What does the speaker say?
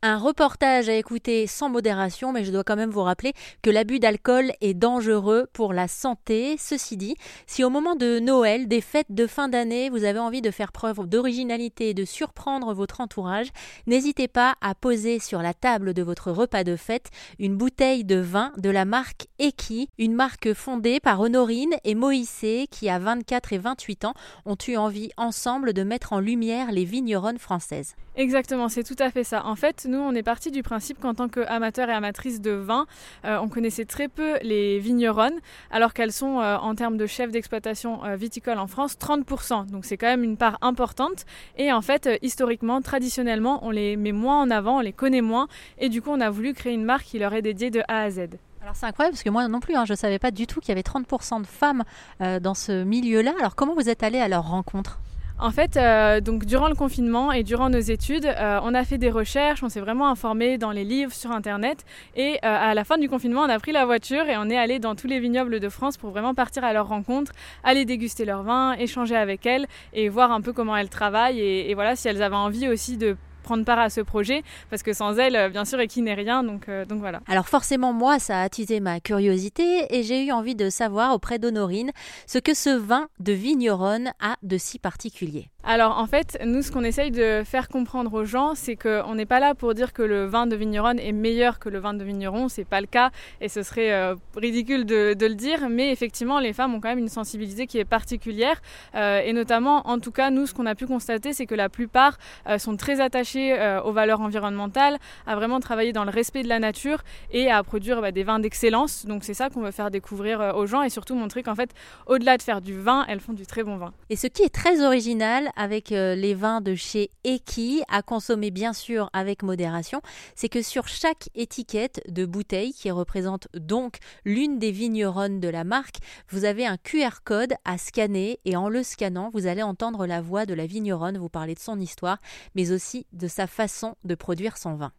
Un reportage à écouter sans modération, mais je dois quand même vous rappeler que l'abus d'alcool est dangereux pour la santé. Ceci dit, si au moment de Noël, des fêtes de fin d'année, vous avez envie de faire preuve d'originalité et de surprendre votre entourage, n'hésitez pas à poser sur la table de votre repas de fête une bouteille de vin de la marque Eki, une marque fondée par Honorine et Moïse qui, à 24 et 28 ans, ont eu envie ensemble de mettre en lumière les vigneronnes françaises. Exactement, c'est tout à fait ça. En fait, nous, on est parti du principe qu'en tant qu'amateurs et amatrices de vin, euh, on connaissait très peu les vigneronnes, alors qu'elles sont, euh, en termes de chefs d'exploitation euh, viticole en France, 30%. Donc c'est quand même une part importante. Et en fait, historiquement, traditionnellement, on les met moins en avant, on les connaît moins. Et du coup, on a voulu créer une marque qui leur est dédiée de A à Z. Alors c'est incroyable parce que moi non plus, hein, je ne savais pas du tout qu'il y avait 30% de femmes dans ce milieu-là. Alors comment vous êtes allé à leur rencontre? En fait, euh, donc durant le confinement et durant nos études, euh, on a fait des recherches, on s'est vraiment informé dans les livres, sur Internet. Et euh, à la fin du confinement, on a pris la voiture et on est allé dans tous les vignobles de France pour vraiment partir à leur rencontre, aller déguster leur vin, échanger avec elles et voir un peu comment elles travaillent et, et voilà si elles avaient envie aussi de prendre part à ce projet parce que sans elle, euh, bien sûr, qui n'est rien. Donc, euh, donc voilà. Alors forcément, moi, ça a attisé ma curiosité et j'ai eu envie de savoir auprès d'Honorine ce que ce vin de vigneronne a de si particulier. Alors en fait, nous, ce qu'on essaye de faire comprendre aux gens, c'est qu'on n'est pas là pour dire que le vin de vigneronne est meilleur que le vin de vigneron. C'est pas le cas et ce serait euh, ridicule de, le dire. Mais effectivement, les femmes ont quand même une sensibilité qui est particulière et notamment, en tout cas, nous, ce qu'on a pu constater, c'est que la plupart sont très attachées euh, aux valeurs environnementales, à vraiment travailler dans le respect de la nature et à produire bah, des vins d'excellence. Donc c'est ça qu'on veut faire découvrir euh, aux gens et surtout montrer qu'en fait, au-delà de faire du vin, elles font du très bon vin. Et ce qui est très original avec euh, les vins de chez Eki, à consommer bien sûr avec modération, c'est que sur chaque étiquette de bouteille, qui représente donc l'une des vigneronnes de la marque, vous avez un QR code à scanner et en le scannant, vous allez entendre la voix de la vigneronne vous parler de son histoire, mais aussi de sa façon de produire son vin.